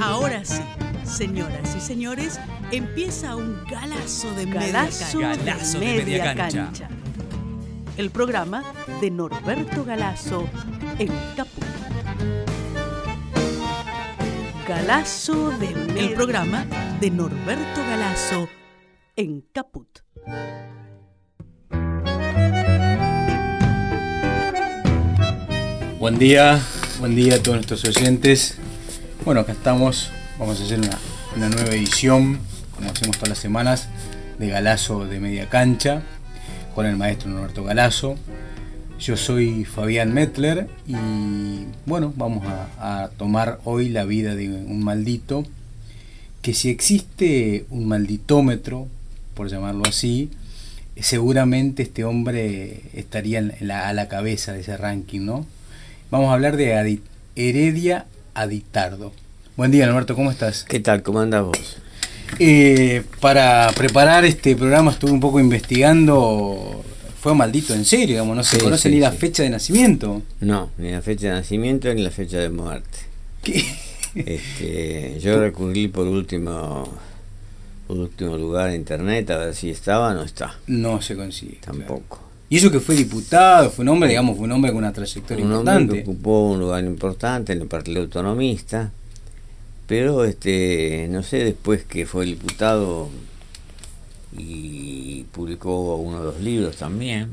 Ahora sí, señoras y señores, empieza un galazo de Galazo media de cancha. Galazo de media cancha. El programa de Norberto Galazo en Caput. Galazo de media El programa de Norberto Galazo en Caput. Buen día, buen día a todos nuestros oyentes. Bueno, acá estamos, vamos a hacer una, nueva edición, como hacemos todas las semanas, de Galazo de Media Cancha, con el maestro Norberto Galazo. Yo soy Fabián Metler y bueno, vamos a, tomar hoy la vida de un maldito, que si existe un malditómetro, por llamarlo así, seguramente este hombre estaría a la cabeza de ese ranking, ¿no? Vamos a hablar de Heredia Aditardo. Buen día, Alberto, ¿cómo estás? ¿Qué tal? ¿Cómo andas vos? Eh, para preparar este programa estuve un poco investigando. Fue maldito en serio, digamos, no se Sí, conoce sí, ni la sí. fecha de nacimiento. No, ni la fecha de nacimiento ni la fecha de muerte. ¿Qué? Este, yo recurrí por último, por último lugar a internet a ver si estaba, no está, No se consigue. claro. Y eso que fue diputado, fue un hombre, digamos, fue un hombre con una trayectoria Un hombre que importante. ocupó un lugar importante en el Partido Autonomista, pero este, no sé, después que fue diputado y publicó uno o dos libros también,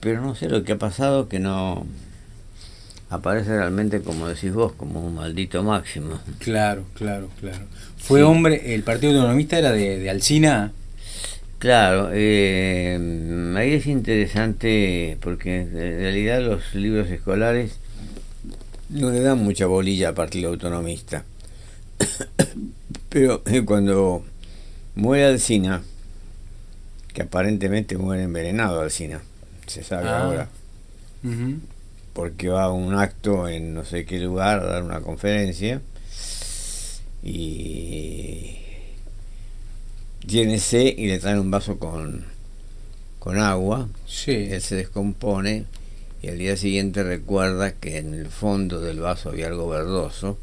pero no sé lo que ha pasado que no aparece realmente como decís vos, como un maldito máximo. Claro, claro, claro. Fue Sí. hombre, el Partido Autonomista era de, de Alcina. Claro, eh, ahí es interesante porque en realidad los libros escolares no le dan mucha bolilla al Partido Autonomista. Pero eh, cuando muere Alcina, que aparentemente muere envenenado Alcina, se sabe Ah. ahora, porque va a un acto en no sé qué lugar a dar una conferencia y tiene sed y le traen un vaso con, con agua, Sí. él se descompone y al día siguiente recuerda que en el fondo del vaso había algo verdoso,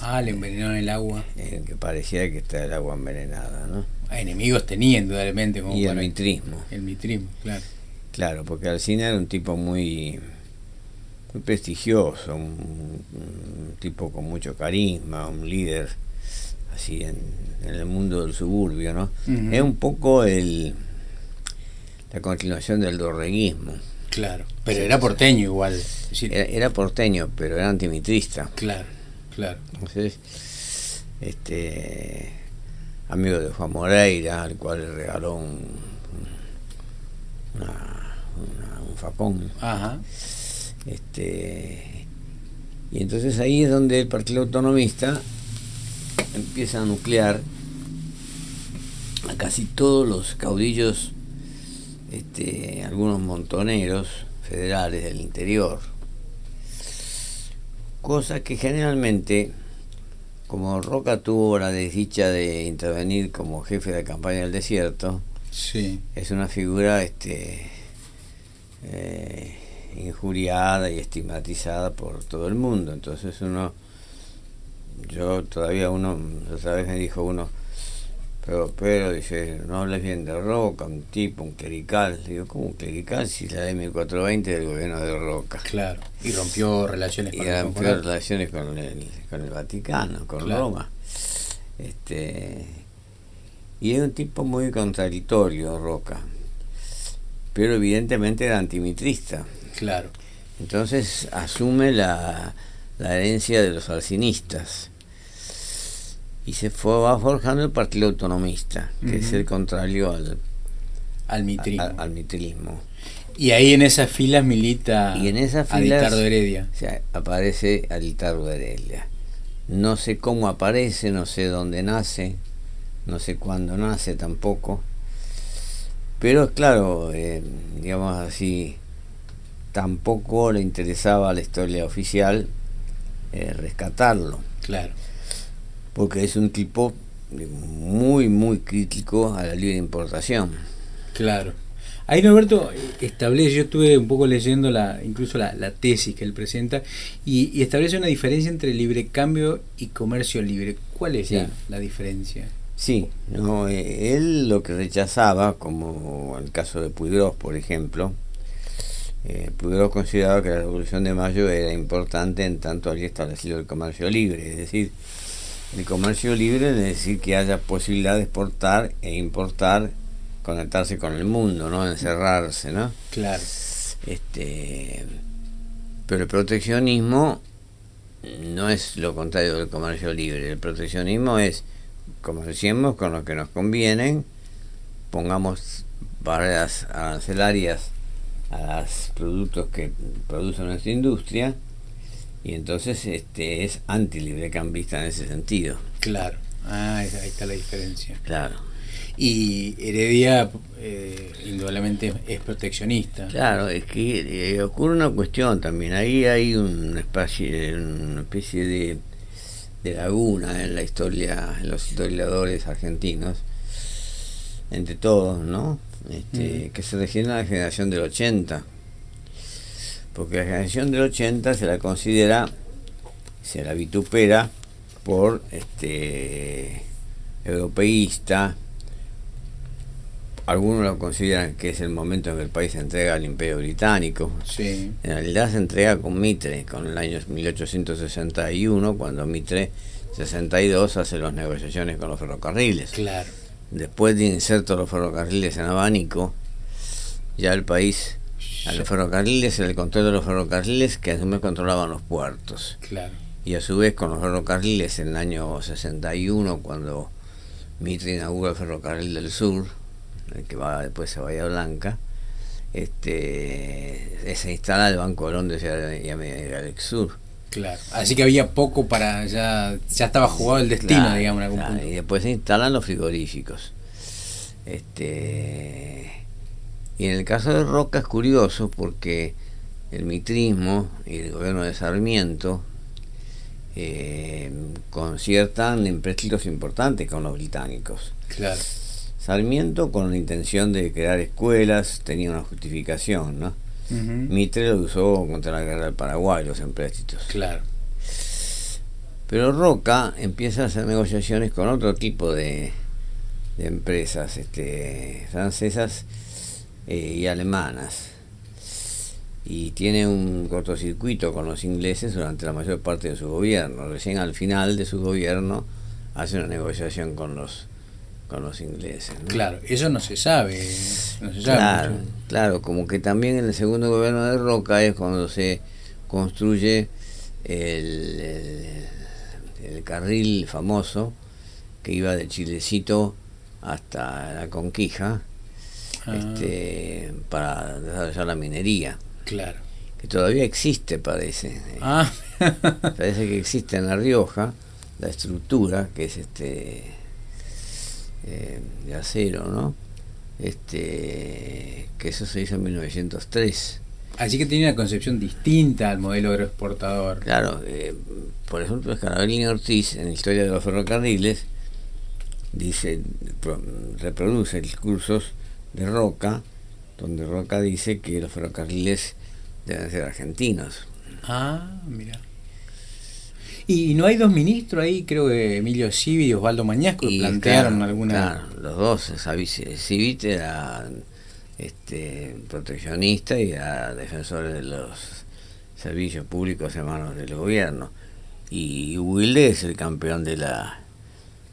Ah, le envenenaron el agua. en que parecía que estaba el agua envenenada, ¿no? Ah, enemigos tenía, indudablemente. Como Y el mitrismo. El mitrismo, claro. Claro, porque Alcina era un tipo muy, muy prestigioso, un, un tipo con mucho carisma, un líder así en, en el mundo del suburbio, ¿no? Es un poco el la continuación del dorreguismo. Claro. Pero era porteño igual. decir, Era, era porteño, pero era antimitrista. Claro, claro. Entonces, este amigo de Juan Moreira, al cual le regaló un, una- una- un facón. Ajá. Este, y entonces ahí es donde el Partido Autonomista empieza a nuclear a casi todos los caudillos, este, algunos montoneros federales del interior. Cosa que generalmente, como Roca tuvo la desdicha de intervenir como jefe de campaña del desierto, Sí. es una figura este eh, injuriada y estigmatizada por todo el mundo entonces uno yo todavía uno otra vez me dijo uno pero pero dice no hables bien de Roca un tipo un clerical digo ¿cómo un clerical si la de 1420 del gobierno de Roca Claro. Y rompió relaciones y con el rompió Vaticano. relaciones con el, con el Vaticano, con Claro. Roma. Este, y es un tipo muy contradictorio, Roca, pero evidentemente era antimitrista. Claro. Entonces asume la, la herencia de los alcinistas y se fue va forjando el Partido Autonomista, que es el contrario al, Al mitrismo. al- al mitrismo. Y ahí en esas filas milita Y en esas filas Aditardo Heredia. o sea, aparece Alitardo Heredia. No sé cómo aparece, no sé dónde nace, no sé cuándo nace tampoco. Pero claro, eh, digamos así, tampoco le interesaba la historia oficial eh, rescatarlo, Claro. porque es un tipo muy, muy crítico a la libre importación. Claro. Ahí Norberto establece, yo estuve un poco leyendo la, incluso la, tesis que él presenta, y, establece una diferencia entre libre cambio y comercio libre. ¿Cuál es la, diferencia? Sí, no, eh, él lo que rechazaba, como el caso de Puigros, por ejemplo, eh, consideraba que la Revolución de Mayo era importante en tanto había establecido el comercio libre, es decir, el comercio libre es decir que haya posibilidad de exportar e importar conectarse con el mundo, no encerrarse, ¿no? Claro. Este, pero el proteccionismo no es lo contrario del comercio libre. El proteccionismo es comerciemos con lo que nos convienen, pongamos barreras arancelarias a los productos que produce nuestra industria y entonces este es anti librecambista en ese sentido. Claro. Ah, ahí está la diferencia. Claro. Y Heredia, eh, indudablemente, es proteccionista. Claro, es que eh, ocurre una cuestión también. Ahí hay un espacio, una especie de, de laguna en la historia, en los historiadores argentinos, entre todos, ¿no? Este, mm. Que se refiere a la generación del 80. Porque la generación del 80 se la considera, se la vitupera por este europeísta, algunos lo consideran que es el momento en que el país se entrega al imperio británico. Sí. En realidad se entrega con Mitre, con el año 1861, cuando Mitre, 62, hace las negociaciones con los ferrocarriles. Claro. Después de inserto los ferrocarriles en abanico, ya el país, a los ferrocarriles, el control de los ferrocarriles, que a su vez controlaban los puertos. Claro. Y a su vez con los ferrocarriles en el año 61, cuando Mitre inaugura el ferrocarril del sur, el que va después a Bahía Blanca, este, se instala el Banco de Londres y Alex Sur. Claro, así que había poco para, ya, ya estaba jugado el destino, digamos, en algún punto. Y después se instalan los frigoríficos. Este, y en el caso de Roca es curioso porque el mitrismo y el gobierno de Sarmiento eh, conciertan empréstitos importantes con los británicos. Claro. Sarmiento con la intención de crear escuelas tenía una justificación, ¿no? Mitre lo usó contra la guerra del Paraguay, los empréstitos. Claro. Pero Roca empieza a hacer negociaciones con otro tipo de, empresas este, francesas eh, y alemanas. Y tiene un cortocircuito con los ingleses durante la mayor parte de su gobierno. Recién al final de su gobierno hace una negociación con los con los ingleses. Claro, eso no se sabe. claro, claro, como que también en el segundo gobierno de Roca es cuando se construye el, el, carril famoso que iba de Chilecito hasta la Conquija ah. este, para desarrollar la minería. Claro. Que todavía existe, parece. Ah. parece que existe en La Rioja la estructura que es este eh, de acero, ¿no? Este, que eso se hizo en 1903. Así que tenía una concepción distinta al modelo agroexportador. Claro, eh, por ejemplo, Escarabellini Ortiz, en la historia de los ferrocarriles, dice, reproduce discursos de Roca, donde Roca dice que los ferrocarriles deben ser argentinos. Ah, mira. Y no hay dos ministros ahí, creo que Emilio Civi y Osvaldo Mañasco, que plantearon alguna. Claro, los dos, Civi era este, proteccionista y era defensor de los servicios públicos en manos del gobierno. Y Wilde es el campeón de la,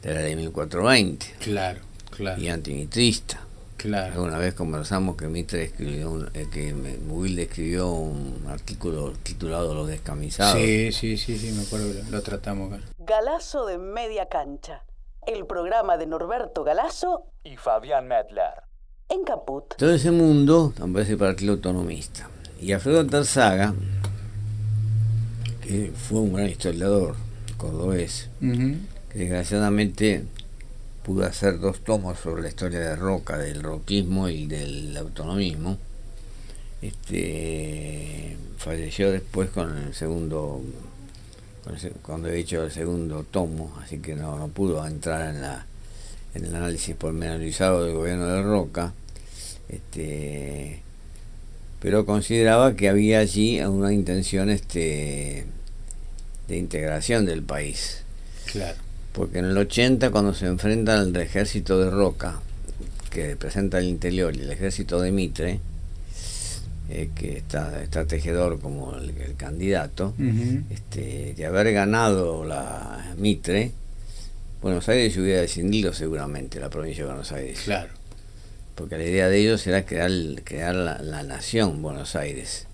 de la ley 1420. Claro, claro. Y antimitrista. Claro. Una vez conversamos que Mitre escribió, eh, que Wilde escribió un artículo titulado Los descamisados. Sí, sí, sí, sí, me acuerdo que lo, tratamos acá. Galazo de media cancha. El programa de Norberto Galazo y Fabián Medler. En Caput. Todo ese mundo aparece partido autonomista. Y Alfredo Tarzaga, que fue un gran historiador cordobés, que desgraciadamente pudo hacer dos tomos sobre la historia de Roca, del roquismo y del autonomismo. Este, falleció después con el segundo, cuando he hecho el segundo tomo, así que no, no pudo entrar en, la, en el análisis pormenorizado del gobierno de Roca. Este, pero consideraba que había allí una intención este, de integración del país. Claro. Porque en el 80, cuando se enfrentan el ejército de Roca, que representa el interior, y el ejército de Mitre, eh, que está, está tejedor como el, candidato, este, de haber ganado la Mitre, Buenos Aires se hubiera descendido seguramente, la provincia de Buenos Aires. Claro. Porque la idea de ellos era crear, crear la, nación Buenos Aires.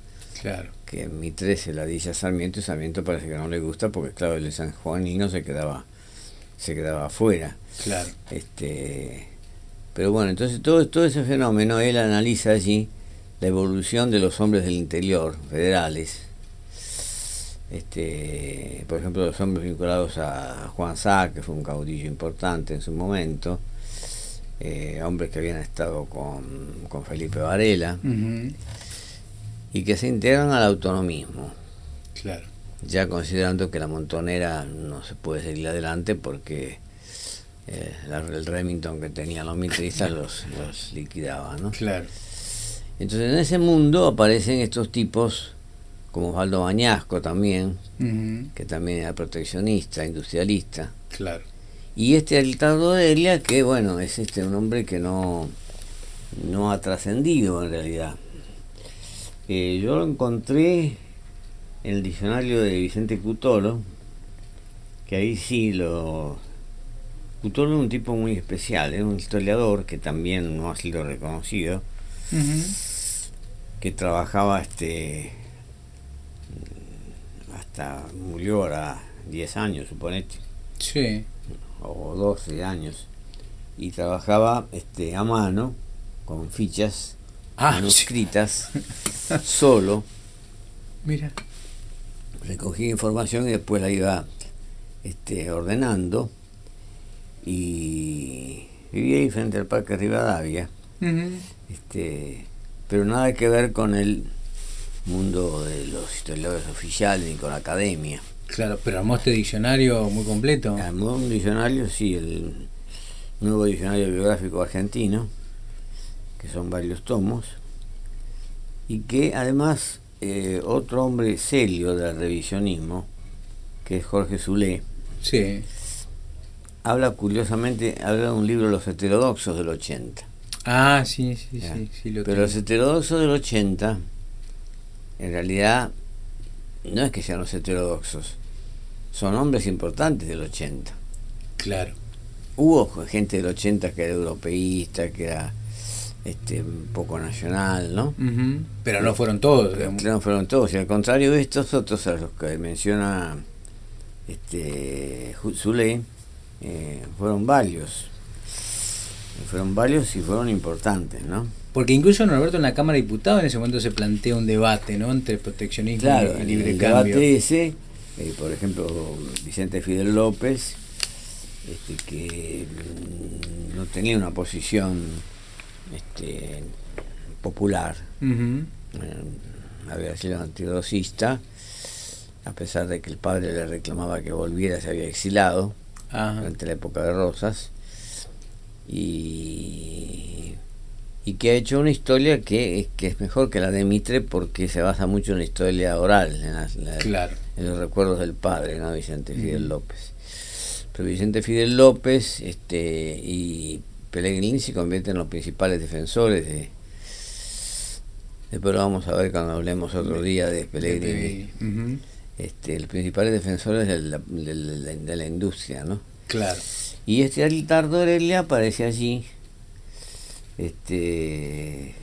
Claro. Que Mitre se la dice a Sarmiento y Sarmiento parece que no le gusta porque, claro, el de San Juan y no se quedaba se quedaba afuera. Claro. Este, pero bueno, entonces todo, todo ese fenómeno él analiza allí la evolución de los hombres del interior, federales. Este, por ejemplo, los hombres vinculados a Juan Sá, que fue un caudillo importante en su momento, eh, hombres que habían estado con, Felipe Varela, y que se integran al autonomismo. Claro ya considerando que la montonera no se puede seguir adelante porque eh, el Remington que tenían los mitristas los, los liquidaba, ¿no? Claro. Entonces en ese mundo aparecen estos tipos como Osvaldo Bañasco también, que también era proteccionista, industrialista. Claro. Y este Altardo de Elia, que bueno, es este un hombre que no, no ha trascendido en realidad. Eh, yo lo encontré en el diccionario de Vicente Cutolo, que ahí sí lo... Cutolo es un tipo muy especial, es un historiador que también no ha sido reconocido, que trabajaba este hasta murió ahora 10 años, suponete. Sí. O 12 años. Y trabajaba este a mano, con fichas ah, manuscritas, solo. Mira recogía información y después la iba este, ordenando y vivía ahí frente al Parque Rivadavia, este, pero nada que ver con el mundo de los historiadores oficiales ni con la academia. Claro, pero armó este diccionario muy completo. Armó un diccionario, sí, el nuevo diccionario biográfico argentino, que son varios tomos, y que además eh, otro hombre serio del revisionismo, que es Jorge Zulé, sí. habla curiosamente, habla de un libro Los heterodoxos del 80. Ah, sí, sí, sí, sí Pero los heterodoxos del 80, en realidad, no es que sean los heterodoxos, son hombres importantes del 80. Claro. Hubo gente del 80 que era europeísta, que era este, un poco nacional, ¿no? Pero no fueron todos. no fueron todos, y al contrario de estos otros a los que menciona este Zule, eh, fueron varios. Fueron varios y fueron importantes, ¿no? Porque incluso Norberto en la Cámara de Diputados en ese momento se plantea un debate, ¿no? Entre proteccionismo y libre el cambio. debate ese, eh, por ejemplo, Vicente Fidel López, este, que mm, no tenía una posición este, popular. Eh, había sido antidosista, a pesar de que el padre le reclamaba que volviera, se había exilado durante la época de Rosas. Y, y que ha hecho una historia que, que es mejor que la de Mitre porque se basa mucho en la historia oral, en, los recuerdos del padre, ¿no? Vicente Fidel López. Pero Vicente Fidel López este, y Pellegrini se convierte en los principales defensores de después lo vamos a ver cuando hablemos otro día de Pellegrini este los principales defensores de la, de la, industria no claro. Y este Alitardo Aurelia aparece allí este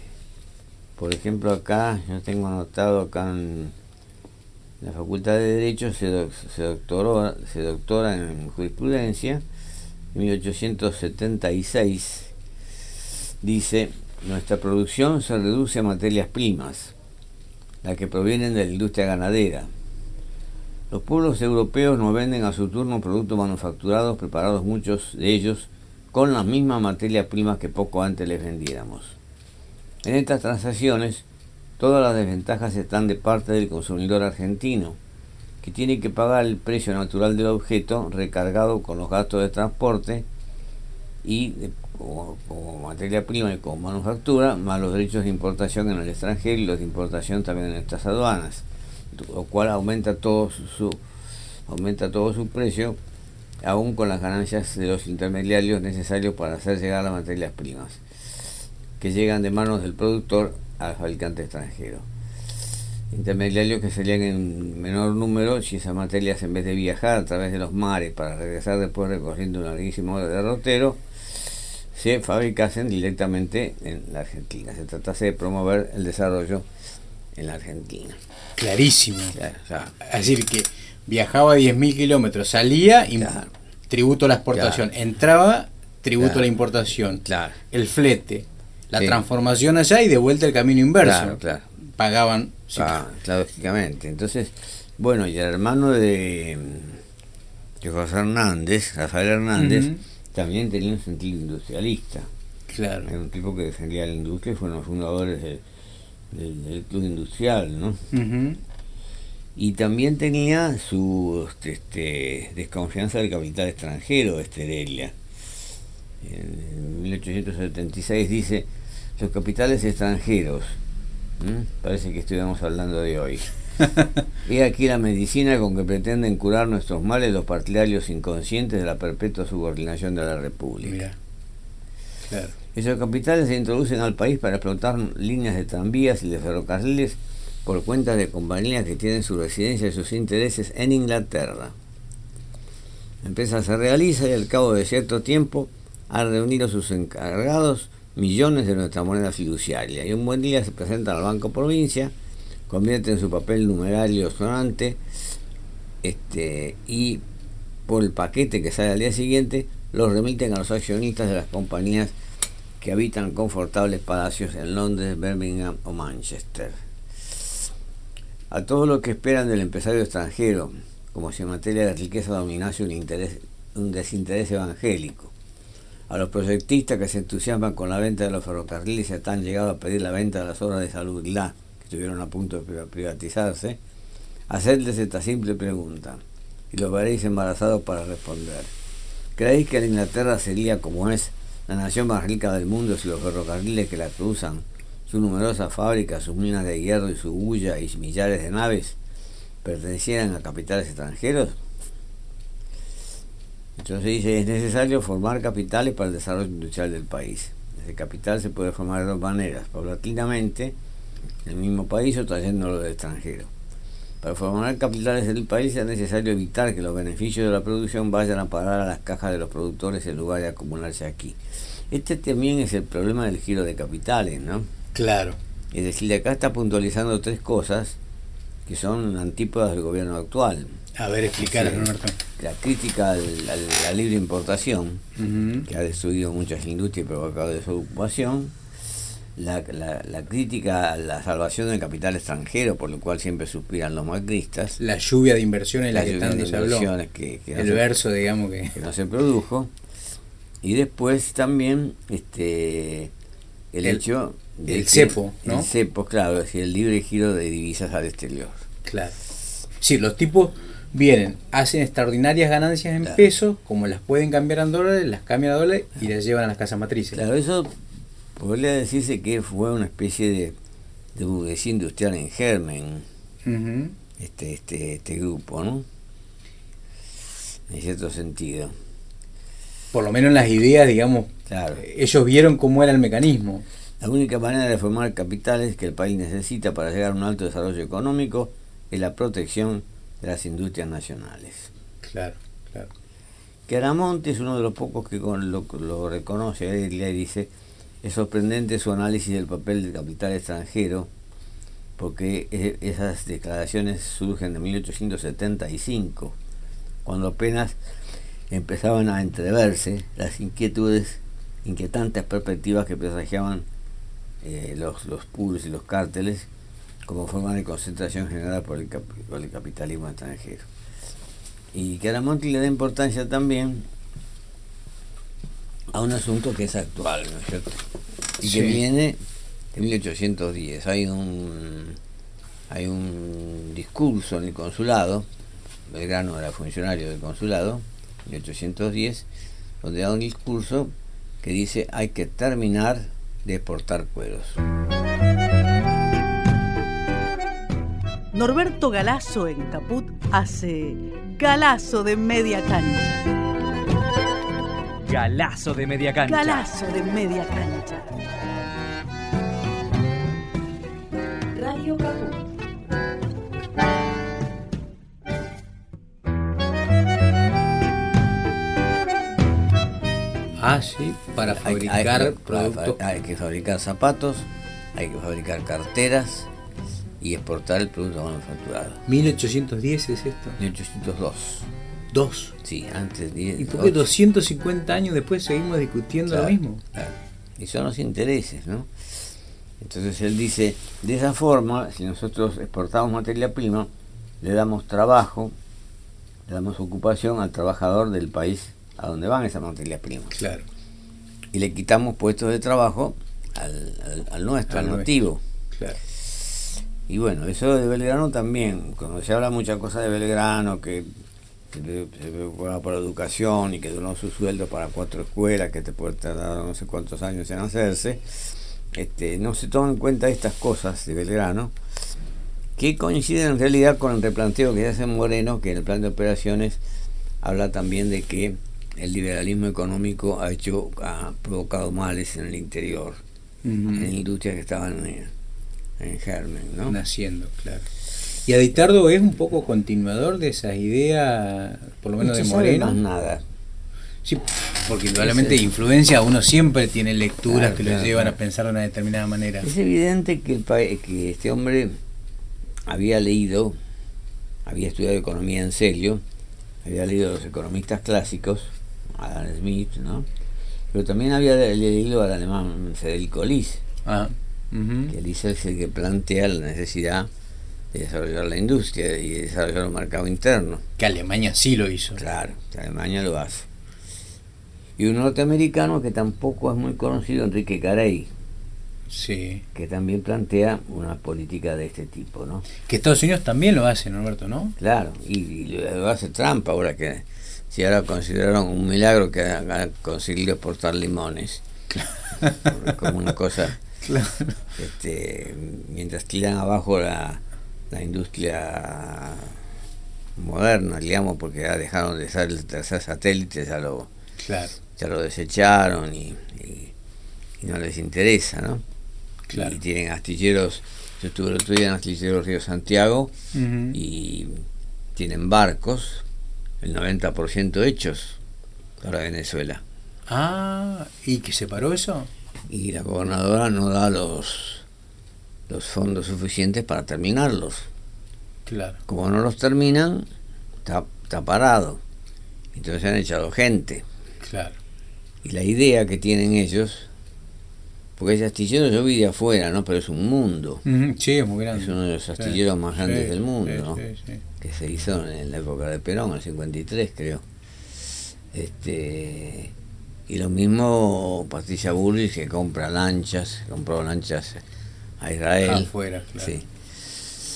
por ejemplo acá yo tengo anotado acá en la facultad de derecho se, se doctoró se doctora en jurisprudencia 1876, dice, nuestra producción se reduce a materias primas, las que provienen de la industria ganadera. Los pueblos europeos nos venden a su turno productos manufacturados, preparados muchos de ellos con las mismas materias primas que poco antes les vendiéramos. En estas transacciones, todas las desventajas están de parte del consumidor argentino, que tiene que pagar el precio natural del objeto recargado con los gastos de transporte y como, materia prima y como manufactura, más los derechos de importación en el extranjero y los de importación también en estas aduanas, lo cual aumenta todo su, aumenta todo su precio, aún con las ganancias de los intermediarios necesarios para hacer llegar las materias primas, que llegan de manos del productor al fabricante extranjero. Intermediarios que serían en menor número si esas materias en vez de viajar a través de los mares para regresar después recorriendo un larguísimo derrotero, se fabricasen directamente en la Argentina. Se tratase de promover el desarrollo en la Argentina. Clarísimo. es decir, que viajaba 10.000 kilómetros, salía y tributo a la exportación, entraba tributo a la importación, el flete, la transformación allá y de vuelta el camino inverso. Pagaban. Ah, lógicamente. Entonces, bueno, y el hermano de, de José Hernández, Rafael Hernández, también tenía un sentido industrialista. Claro. Era un tipo que defendía la industria y fueron los fundadores del, club industrial, ¿no? Y también tenía su este, desconfianza del capital extranjero, Esterelia. En 1876 dice, los capitales extranjeros, parece que estuviéramos hablando de hoy, y aquí la medicina con que pretenden curar nuestros males los partidarios inconscientes de la perpetua subordinación de la República. Esos capitales se introducen al país para explotar líneas de tranvías y de ferrocarriles por cuenta de compañías que tienen su residencia y sus intereses en Inglaterra. La empresa se realiza y al cabo de cierto tiempo ha reunido a sus encargados millones de nuestra moneda fiduciaria y un buen día se presentan al Banco Provincia convierte en su papel numerario sonante este, y por el paquete que sale al día siguiente los remiten a los accionistas de las compañías que habitan confortables palacios en Londres, Birmingham o Manchester. A todo lo que esperan del empresario extranjero, como si en materia de riqueza dominase un, interés, un desinterés evangélico. A los proyectistas que se entusiasman con la venta de los ferrocarriles y hasta han llegado a pedir la venta de las obras de salud estuvieron a punto de privatizarse, hacerles esta simple pregunta, y los veréis embarazados para responder. ¿Creéis que la Inglaterra sería como es la nación más rica del mundo si los ferrocarriles que la cruzan, sus numerosas fábricas, sus minas de hierro y su bulla y millares de naves pertenecieran a capitales extranjeros? Entonces dice, es necesario formar capitales para el desarrollo industrial del país. Ese capital se puede formar de dos maneras, paulatinamente, en el mismo país o trayéndolo del extranjero. Para formar capitales del país es necesario evitar que los beneficios de la producción vayan a parar a las cajas de los productores en lugar de acumularse aquí. Este también es el problema del giro de capitales, ¿no? Claro. Es decir, acá está puntualizando tres cosas que son antípodas del gobierno actual. A ver, explicar, La crítica a la libre importación, que ha destruido muchas industrias y provocado desocupación la, la, crítica a la salvación del capital extranjero, por lo cual siempre suspiran los macristas. La lluvia de inversiones, la, que tanto se habló. Que, el verso, digamos, que... no se produjo. Y después también este el, hecho el cepo, ¿no? El cepo, claro, es decir, el libre giro de divisas al exterior. Claro. Sí, los tipos vienen, hacen extraordinarias ganancias en pesos, como las pueden cambiar a dólares, las cambian a dólares y las llevan a las casas matrices. Claro, eso podría decirse que fue una especie de, de burguesía industrial en germen, este, este, este grupo, ¿no? En cierto sentido. Por lo menos las ideas, digamos, claro. ellos vieron cómo era el mecanismo. La única manera de formar capitales que el país necesita para llegar a un alto desarrollo económico es la protección de las industrias nacionales. Claro, claro. Que Aramonte es uno de los pocos que lo, lo reconoce, él le dice, es sorprendente su análisis del papel del capital extranjero, porque e, esas declaraciones surgen en 1875, cuando apenas empezaban a entreverse las inquietudes, inquietantes perspectivas que presagiaban eh, los, los puros y los cárteles como forma de concentración generada por el, por el capitalismo extranjero. Y que a Monti le da importancia también a un asunto que es actual, ¿no es cierto? Y que viene de 1810. Hay un, hay un discurso en el consulado, Belgrano era funcionario del consulado, 1810, donde da un discurso que dice hay que terminar de exportar cueros. Norberto Galazo en Caput hace Galazo de media cancha. Galazo de media cancha. Galazo de media cancha. Para fabricar hay, productos. hay que fabricar zapatos, hay que fabricar carteras y exportar el producto manufacturado. 1810 es esto. 1802. Dos. Sí, antes 10. ¿Y por qué ocho. 250 años después seguimos discutiendo Claro, lo mismo? claro. Y son los intereses, ¿no? Entonces él dice, de esa forma, si nosotros exportamos materia prima, le damos trabajo, le damos ocupación al trabajador del país a donde van esas materias primas. Claro. Y le quitamos puestos de trabajo al, al- al nuestro, Al al, nativo. Claro. Y bueno, eso de Belgrano también, cuando se habla muchas cosas de Belgrano, que, se preocupaba por la educación y que donó su sueldo para cuatro escuelas, que te puede tardar no sé cuántos años en hacerse, este, no se toman en cuenta estas cosas de Belgrano, que coinciden en realidad con el replanteo que se hace en Moreno, que en el plan de operaciones habla también de que el liberalismo económico ha hecho ha provocado males en el interior, en industrias que estaban en, en germen, ¿no? Naciendo, claro. Y Aditardo es un poco continuador de esas ideas, por lo menos No de sabe Moreno. más nada. Sí, porque indudablemente influencia, uno siempre tiene lecturas Claro, que lo llevan claro. a pensar de una determinada manera. Es evidente que, el que este hombre había leído, había estudiado economía en serio, había leído a los economistas clásicos, Adam Smith, ¿no? Pero también había le- leído al alemán Federico Lis, Ah, que Lis es el que plantea la necesidad de desarrollar la industria y de desarrollar un mercado interno. Que Alemania sí lo hizo. Claro, que Alemania lo hace. Y un norteamericano que tampoco es muy conocido, Enrique Carey, Sí. que también plantea una política de este tipo, ¿no? Que Estados Unidos también lo hace, Norberto, ¿no? Claro, y, y lo hace Trump ahora que, si ahora consideraron un milagro que ha conseguido exportar limones, como una cosa, Claro. este, mientras tiran abajo la, la industria moderna, digamos, porque ya dejaron de ser el tercer satélite, ya lo, Claro, ya lo desecharon y, y- y no les interesa, ¿no? claro. Y tienen astilleros, yo estuve el otro día en astilleros Río Santiago y tienen barcos, el 90% hechos para Venezuela. Ah, ¿y que se paró eso? Y la gobernadora no da los, los fondos suficientes para terminarlos. Claro. Como no los terminan, está, está parado. Entonces han echado gente. Claro. Y la idea que tienen ellos, porque ese astillero yo vi de afuera, ¿no? Pero es un mundo. Sí, es muy grande. Es uno de los astilleros más grandes Sí, del mundo, sí, ¿no? sí, sí. que se hizo en la época de Perón, en el 53 creo. Este, y lo mismo Patricia Bullrich que compra lanchas, compró lanchas a Israel. Afuera, claro. Sí,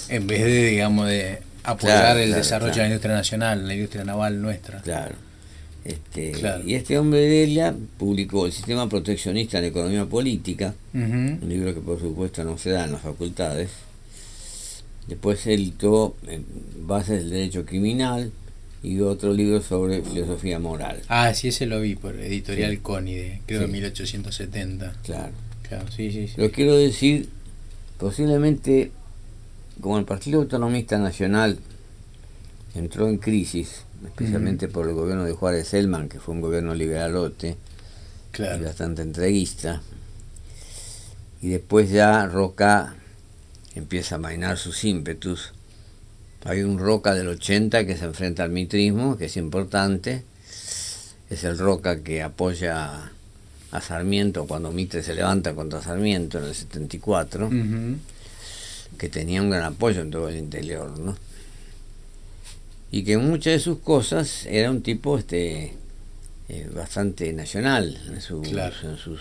En vez de, digamos, de apoyar Claro, el claro, desarrollo de la industria nacional, la industria naval nuestra. claro. Este, Claro. Y este hombre de Delia publicó El sistema proteccionista en economía política, un libro que por supuesto no se da en las facultades. Después editó Bases del Derecho Criminal y otro libro sobre filosofía moral. Ah, sí, ese lo vi por editorial Sí. Coni, de, creo Sí. de 1870. Claro. Claro, sí, sí, sí. Lo quiero decir, posiblemente, como el Partido Autonomista Nacional entró en crisis, especialmente por el gobierno de Juárez Selman, que fue un gobierno liberalote y bastante entreguista, y después ya Roca empieza a mainar sus ímpetus. Hay un Roca del 80 que se enfrenta al mitrismo, que es importante. Es el Roca que apoya a Sarmiento cuando Mitre se levanta contra Sarmiento en el 74, Ujú. que tenía un gran apoyo en todo el interior, ¿no? Y que muchas de sus cosas era un tipo este eh, bastante nacional en, su- Claro. en sus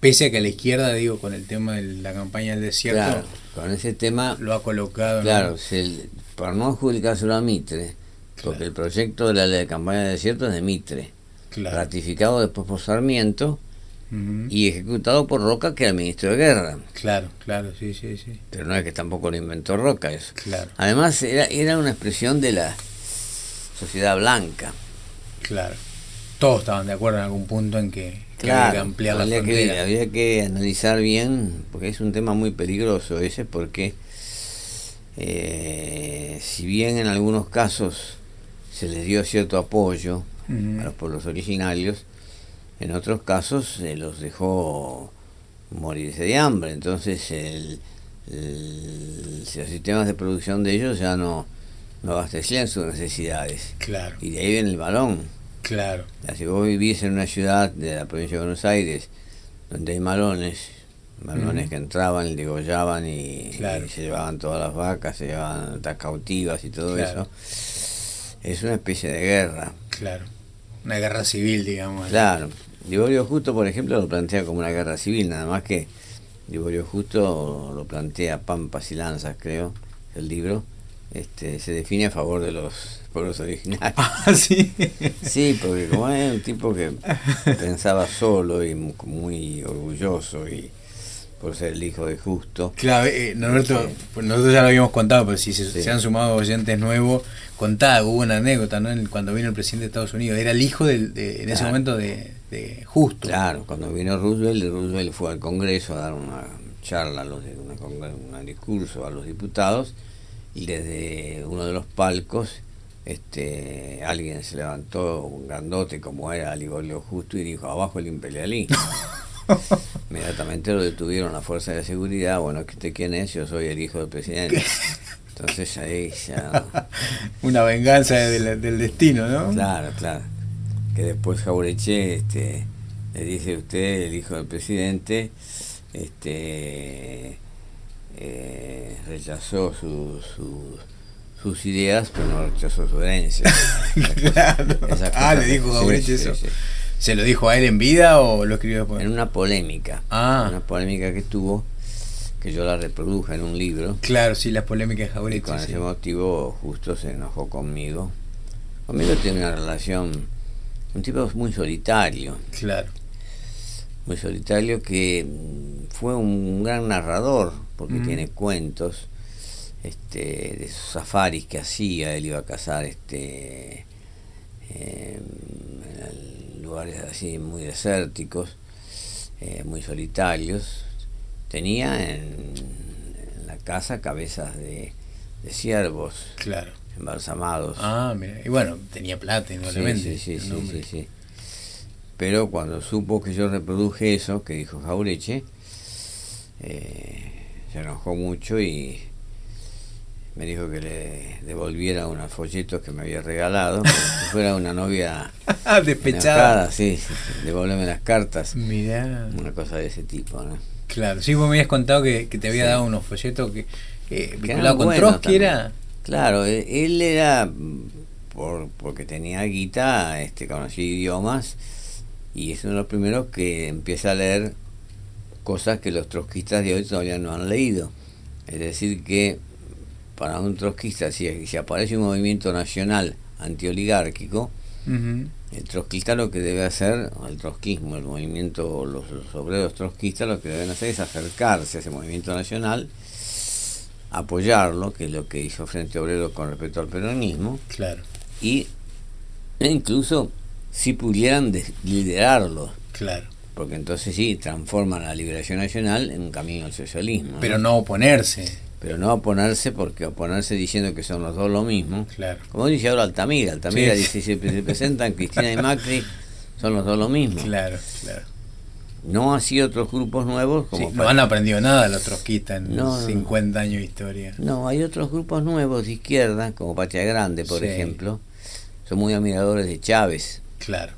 Pese a que a la izquierda, digo, con el tema de la campaña del desierto, Claro, con ese tema, lo ha colocado. ¿no? claro, se- para no adjudicárselo a Mitre, porque el proyecto de la ley de campaña de desierto es de Mitre, Claro. ratificado después por Sarmiento, y ejecutado por Roca, que era el ministro de Guerra. Claro, claro, sí, sí, sí. Pero no es que tampoco lo inventó Roca eso. Claro, Además, era, era una expresión de la sociedad blanca. claro. Todos estaban de acuerdo en algún punto en que, había que ampliar la había que, frontera. había que analizar bien, porque es un tema muy peligroso ese, porque eh, si bien en algunos casos se les dio cierto apoyo a los pueblos originarios, en otros casos se los dejó morirse de hambre. Entonces el, el- los sistemas de producción de ellos ya no, no abastecían sus necesidades. Claro, Y de ahí viene el balón. claro. Si vos vivís en una ciudad de la provincia de Buenos Aires donde hay malones, malones que entraban y degollaban y, Claro. y se llevaban todas las vacas, se llevaban las cautivas y todo Claro. eso, es una especie de guerra. Claro. Una guerra civil, digamos. Claro, Liborio Justo, por ejemplo, lo plantea como una guerra civil, nada más que Liborio Justo lo plantea Pampas y Lanzas, creo, el libro, este, se define a favor de los pueblos originarios. Ah, sí. Sí, porque como es un tipo que pensaba solo y mu- muy orgulloso y por ser el hijo de Justo. Claro, eh, Norberto, Sí. pues nosotros ya lo habíamos contado, pero si se, Sí. se han sumado oyentes nuevos, contá, hubo una anécdota, ¿no? En- Cuando vino el presidente de Estados Unidos, era el hijo del, de, en ese momento de, de Justo. Claro, cuando vino Roosevelt, Roosevelt fue al Congreso a dar una charla, a los de- una un discurso a los diputados y desde uno de los palcos este alguien se levantó, un grandote como era Liborio Justo y dijo, abajo el imperialismo. Inmediatamente lo detuvieron la fuerza de seguridad. Bueno, ¿usted quién es? Yo soy el hijo del presidente. Entonces ahí ya. Una venganza del, del destino, ¿no? Claro, claro. Que después Jaureche este, le dice usted, el hijo del presidente, este eh, rechazó sus, sus, sus ideas, pero no rechazó su herencia. claro. Esas Ah, le dijo que- sí, eso. sí. ¿Se lo dijo a él en vida o lo escribió después? En una polémica. Ah. Una polémica que tuvo, que yo la reproduje en un libro. Claro, sí, las polémicas de con ese motivo justo se enojó conmigo. Conmigo tiene una relación, un tipo muy solitario, Claro. Muy solitario que mm, fue un gran narrador, porque Mm. tiene cuentos este, de sus safaris que hacía, él iba a cazar este, em, en lugares así muy desérticos, eh, muy solitarios. Tenía en, en la casa cabezas de, de ciervos Claro. embalsamados. Ah, mira. Y bueno, tenía plata, indudablemente. sí, sí, sí. Pero cuando supo que yo reproduje eso, que dijo Jaureche, eh, se enojó mucho y me dijo que le devolviera unos folletos que me había regalado, como si fuera una novia Ah, despechada. enojada, sí, sí, sí, devuélveme las cartas, Mirá. una cosa de ese tipo, ¿no? Claro, sí, vos me habías contado que, que te había Sí. dado unos folletos que, eh, Que eran vinculado con Trotsky también. era. Claro, e- él era, mm, por, porque tenía guita, este, conocía idiomas, y es uno de los primeros que empieza a leer cosas que los trotskistas de hoy todavía no han leído. Es decir, que para un trotskista, si, si aparece un movimiento nacional antioligárquico, Ujú. el trotskista lo que debe hacer, el trotskismo, el movimiento, los, los obreros trotskistas lo que deben hacer es acercarse a ese movimiento nacional, apoyarlo, que es lo que hizo Frente Obrero con respecto al peronismo, Claro, y e incluso si pudieran liderarlo, claro. porque entonces sí transforman la liberación nacional en un camino al socialismo. ¿no? Pero no oponerse. Pero no oponerse, porque oponerse diciendo que son los dos lo mismo, Claro. como dice ahora Altamira, Altamira Sí. dice, si se, se presentan Cristina y Macri, son los dos lo mismo. Claro, claro. No así otros grupos nuevos Sí, como no pa- han aprendido nada los trotskistas en No, no, no. 50 años de historia. No, hay otros grupos nuevos de izquierda, como Patria Grande, por Sí. ejemplo, son muy admiradores de Chávez. Claro.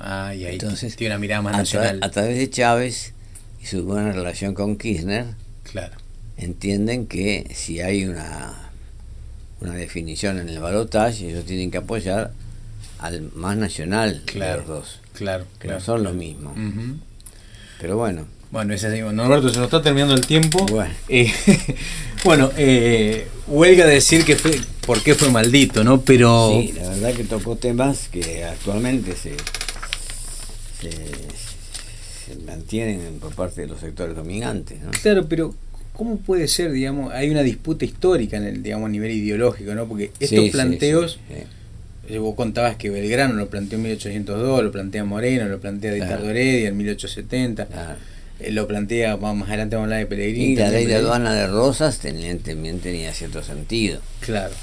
Ah, y ahí Entonces, tiene una mirada más A, tra- nacional. a través de Chávez y su buena relación con Kirchner, Claro. entienden que si hay una, una definición en el balotaje, ellos tienen que apoyar al más nacional Claro. de los dos, Claro. que claro. no son lo mismo. Pero bueno, Bueno, ese así. Norberto, se nos está terminando el tiempo. Bueno. Eh, bueno, eh, huelga decir que fue, por qué fue maldito, ¿no? Pero sí, la verdad que tocó temas que actualmente se, se, se mantienen por parte de los sectores dominantes. ¿no? Claro, pero ¿cómo puede ser, digamos, hay una disputa histórica en el, digamos, a nivel ideológico, ¿no? Porque estos Sí, planteos, sí, sí. eh, vos contabas que Belgrano lo planteó en 1802, lo plantea Moreno, lo plantea Claro. Heredia en 1870, Claro. eh, lo plantea, vamos, más adelante vamos a hablar de Pellegrini. Y la ley de aduana de Rosas también tenía cierto sentido. Claro.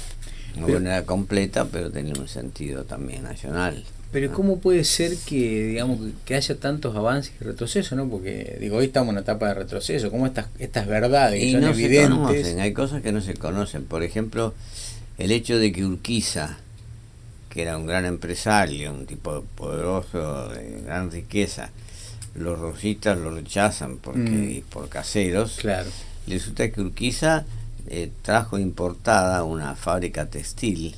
No Pero- era completa, pero tenía un sentido también nacional. Pero ¿cómo puede ser que, digamos, que- haya tantos avances y retrocesos, no? Porque, digo, hoy estamos en una etapa de retroceso. ¿Cómo estas, estas verdades que Y son no se evidentes? conocen, hay cosas que no se conocen. Por ejemplo, el hecho de que Urquiza, que era un gran empresario, un tipo poderoso, de gran riqueza, los rosistas lo rechazan porque Mm. por caseros. Claro. Resulta que Urquiza eh, trajo importada una fábrica textil,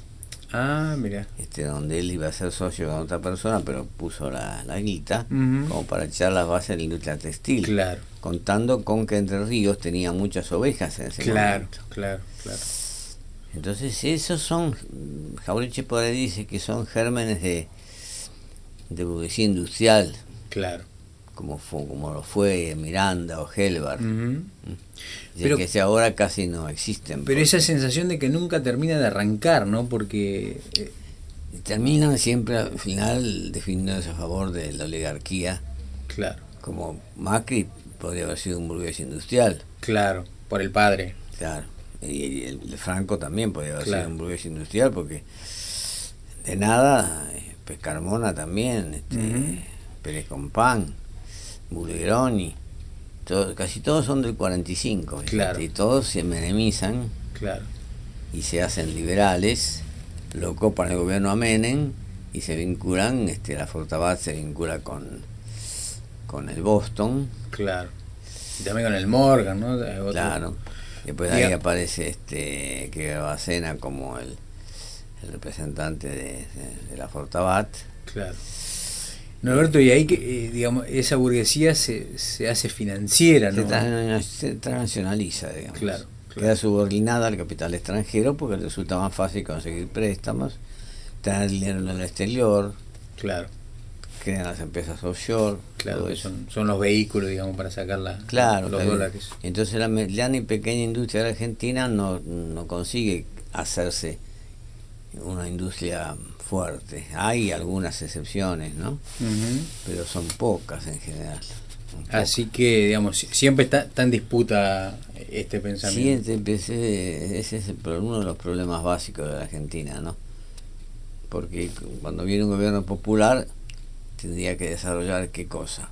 Ah, mira. este, donde él iba a ser socio con otra persona, pero puso la, la guita como para echar las bases de la industria textil. Claro, Contando con que Entre Ríos tenía muchas ovejas en ese claro, momento. claro, claro. Entonces, esos son, Jaureche por ahí dice que son gérmenes de, de burguesía industrial, Claro. Como, fu- como lo fue Miranda o Helbar, y Pero- que ahora casi no existen. Pero porque esa sensación de que nunca termina de arrancar, ¿no? Porque. eh, Terminan siempre al final definiéndose a favor de la oligarquía, claro, como Macri podría haber sido un burgués industrial, claro, por el padre. claro. Y el, el Franco también podría haber Claro. sido un burgués industrial, porque de nada, eh, Pescarmona también, este, Ujú. Pérez Compán, Bulgeroni, todo- casi todos son del 45, fíjate, Claro. y todos se menemizan Claro, y se hacen liberales, lo copan el gobierno a Menem y se vinculan, este, la Fortabat se vincula con, con el Boston, claro. Y también con el Morgan, ¿no? Otro- claro. Después ahí aparece este que Bacena como el, el representante de, de- de la Fortabat. Claro. Norberto, y ahí que, eh, digamos, esa burguesía se, se hace financiera, Se, transnacionaliza, digamos. Claro, claro. Queda subordinada al capital extranjero porque resulta más fácil conseguir préstamos, traer dinero del exterior, Claro, crean las empresas offshore, claro, que son, son los vehículos, digamos, para sacar la, Claro, los dólares. Entonces la mediana y pequeña industria de Argentina no, no consigue hacerse una industria fuerte. Hay algunas excepciones, ¿no? Pero son pocas en general. pocas. Así que, digamos, si- siempre está, está en disputa este Sí, pensamiento. empecé- ese es uno de los problemas básicos de la Argentina, ¿no? Porque cuando viene un gobierno popular, tendría que desarrollar qué cosa?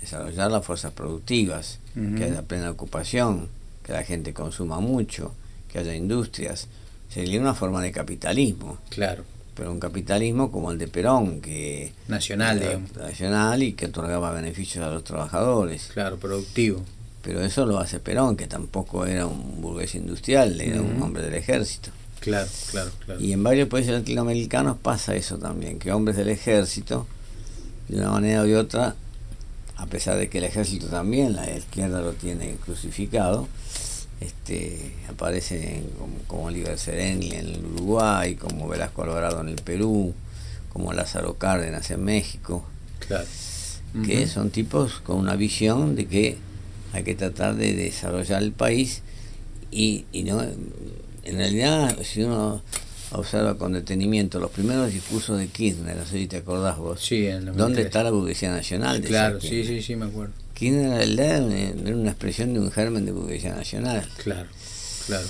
Desarrollar las fuerzas productivas, que haya plena ocupación, que la gente consuma mucho, que haya industrias. Sería una forma de capitalismo, Claro, pero un capitalismo como el de Perón, que nacional, era digamos. nacional y que otorgaba beneficios a los trabajadores. Claro, productivo. Pero eso lo hace Perón, que tampoco era un burgués industrial, era un hombre del ejército. Claro, claro, claro. Y en varios países latinoamericanos pasa eso también, que hombres del ejército, de una manera u de otra, a pesar de que el ejército también, la izquierda lo tiene crucificado, este, aparecen como, como Oliver Sereni en el Uruguay, como Velasco Alvarado en el Perú, como Lázaro Cárdenas en México, Claro. que son tipos con una visión de que hay que tratar de desarrollar el país y, y no en realidad si uno observa con detenimiento los primeros discursos de Kirchner, no sé si te acordás vos, Sí, en ¿dónde 93. está la burguesía nacional? Claro, sí, sí, sí, me acuerdo. En realidad era una, era una expresión de un germen de burguesía nacional. Claro, claro.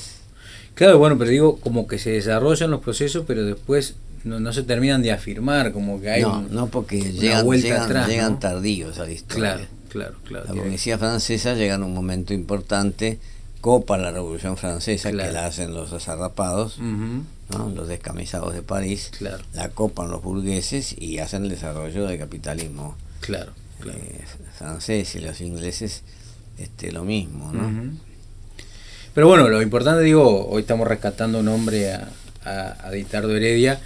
Claro, bueno, pero digo, como que se desarrollan los procesos, pero después no, no se terminan de afirmar, como que hay no, un- no porque una llegan, vuelta llegan, atrás, llegan ¿no? tardíos a la historia. Claro, claro, claro. La burguesía francesa llega en un momento importante, copa la revolución francesa, Claro. que la hacen los azarrapados, ¿no? los descamisados de París, Claro, la copan los burgueses y hacen el desarrollo del capitalismo claro, claro. eh, francés y los ingleses este lo mismo, ¿no? Pero bueno, lo importante, digo, hoy estamos rescatando un hombre a, a, a Ditardo Heredia,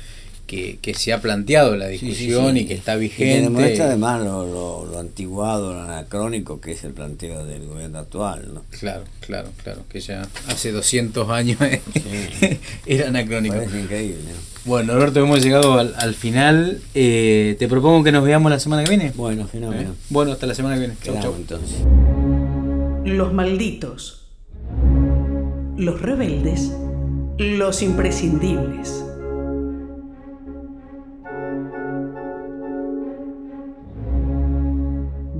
que, que se ha planteado la Sí, sí, discusión sí. y que está vigente. demuestra además lo, lo, lo antiguado, lo anacrónico que es el planteo del gobierno actual, ¿no? Claro, claro, claro, que ya hace 200 años Sí. era anacrónico. Parece increíble, ¿no? Bueno, Alberto, hemos llegado al, al final. Eh, te propongo que nos veamos la semana que viene. Bueno, ¿Eh? fenómeno. Bueno, hasta la semana que viene. Chau, chau. entonces. Los malditos. Los rebeldes. Los imprescindibles.